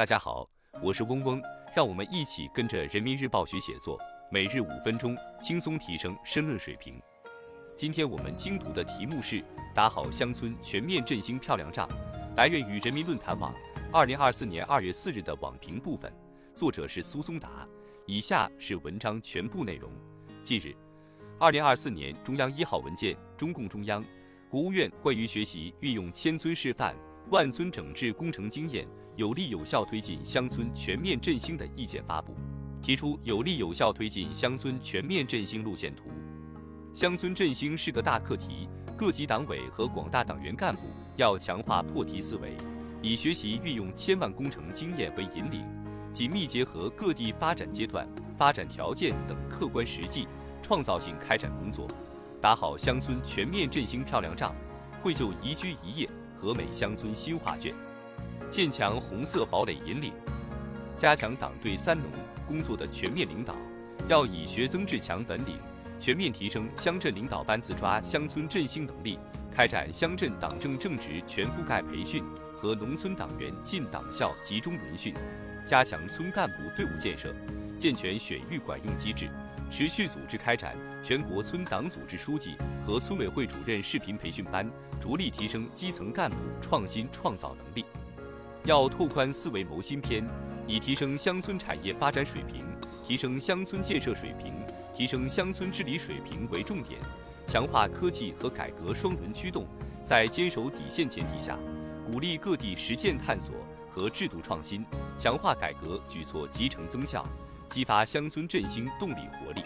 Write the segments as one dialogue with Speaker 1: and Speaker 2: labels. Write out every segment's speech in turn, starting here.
Speaker 1: 大家好，我是嗡嗡，让我们一起跟着人民日报学写作，每日五分钟，轻松提升申论水平。今天我们精读的题目是打好乡村全面振兴漂亮仗，来源于人民论坛网，二零二四年二月四日的网评部分，作者是苏松达。以下是文章全部内容。近日，二零二四年中央一号文件《中共中央、国务院关于学习运用千村示范、万村整治工程经验，有力有效推进乡村全面振兴的意见》发布，提出有力有效推进乡村全面振兴路线图。乡村振兴是个大课题，各级党委和广大党员干部要强化破题思维，以学习运用千万工程经验为引领，紧密结合各地发展阶段、发展条件等客观实际。创造性开展工作，打好乡村全面振兴漂亮仗，绘就宜居宜业和美乡村新画卷，建强红色堡垒引领，加强党对三农工作的全面领导，要以学增智强本领，全面提升乡镇领导班子抓乡村振兴能力，开展乡镇党政正职全覆盖培训和农村党员进党校集中轮训，加强村干部队伍建设，健全选育管用机制。持续组织开展全国村党组织书记和村委会主任视频培训班，着力提升基层干部创新创造能力。要拓宽思维谋新篇，以提升乡村产业发展水平、提升乡村建设水平、提升乡村治理水平为重点，强化科技和改革双轮驱动，在坚守底线前提下，鼓励各地实践探索和制度创新，强化改革举措集成增效。激发乡村振兴动力活力，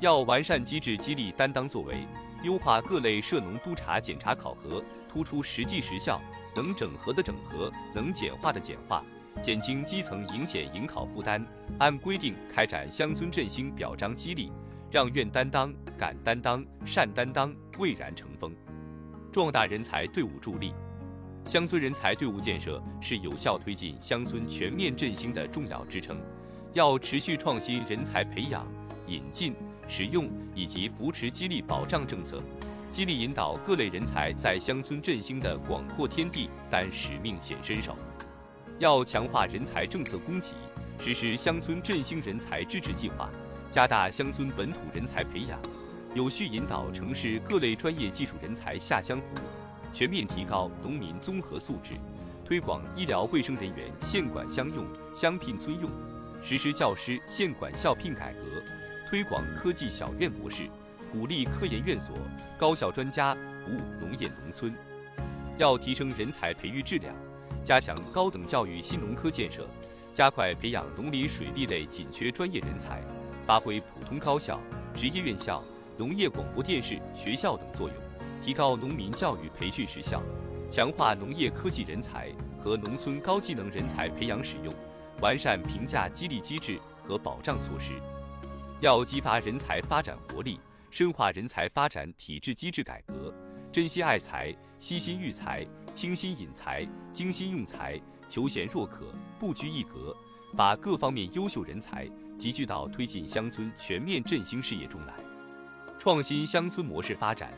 Speaker 1: 要完善机制激励担当作为，优化各类涉农督查检查考核，突出实际实效，能整合的整合，能简化的简化，减轻基层迎检迎考负担，按规定开展乡村振兴表彰激励，让愿担当、敢担当、善担当蔚然成风，壮大人才队伍助力。乡村人才队伍建设是有效推进乡村全面振兴的重要支撑。要持续创新人才培养、引进、使用以及扶持激励保障政策，激励引导各类人才在乡村振兴的广阔天地担使命显身手。要强化人才政策供给，实施乡村振兴人才支持计划，加大乡村本土人才培养，有序引导城市各类专业技术人才下乡服务，全面提高农民综合素质，推广医疗卫生人员县管乡用、乡聘村用。实施教师县管校聘改革，推广科技小院模式，鼓励科研院所、高校专家服务农业农村。要提升人才培育质量，加强高等教育新农科建设，加快培养农林水利类紧缺专业人才，发挥普通高校、职业院校、农业广播电视学校等作用，提高农民教育培训实效，强化农业科技人才和农村高技能人才培养使用。完善评价激励机制和保障措施，要激发人才发展活力，深化人才发展体制机制改革，珍惜爱才，悉心育才，倾心引才，精心用才，求贤若渴，不拘一格，把各方面优秀人才集聚到推进乡村全面振兴事业中来，创新乡村模式发展。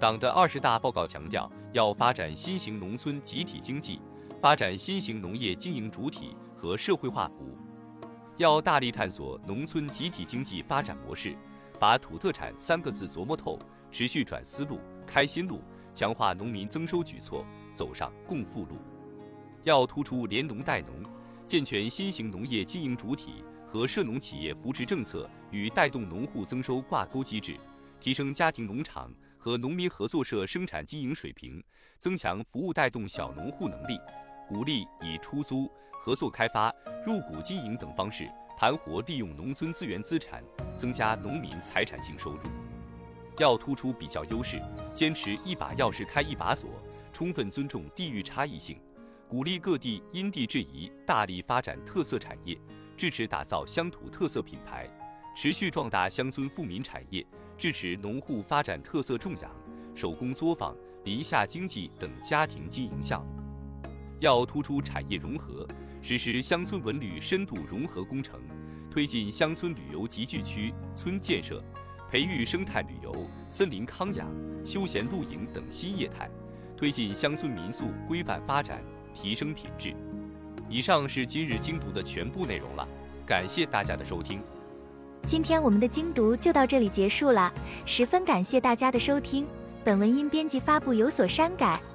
Speaker 1: 党的二十大报告强调，要发展新型农村集体经济，发展新型农业经营主体。和社会化服务，要大力探索农村集体经济发展模式，把土特产三个字琢磨透，持续转思路、开新路，强化农民增收举措，走上共富路。要突出联农带农，健全新型农业经营主体和涉农企业扶持政策与带动农户增收挂钩机制，提升家庭农场和农民合作社生产经营水平，增强服务带动小农户能力，鼓励以出租。合作开发、入股经营等方式，盘活利用农村资源资产，增加农民财产性收入。要突出比较优势，坚持一把钥匙开一把锁，充分尊重地域差异性，鼓励各地因地制宜，大力发展特色产业，支持打造乡土特色品牌，持续壮大乡村富民产业，支持农户发展特色种养、手工作坊、林下经济等家庭经营项目。要突出产业融合。实施乡村文旅深度融合工程，推进乡村旅游集聚区村建设，培育生态旅游、森林康养、休闲露营等新业态，推进乡村民宿规范发展，提升品质。以上是今日精读的全部内容了，感谢大家的收听。
Speaker 2: 今天我们的精读就到这里结束了，十分感谢大家的收听。本文因编辑发布有所删改，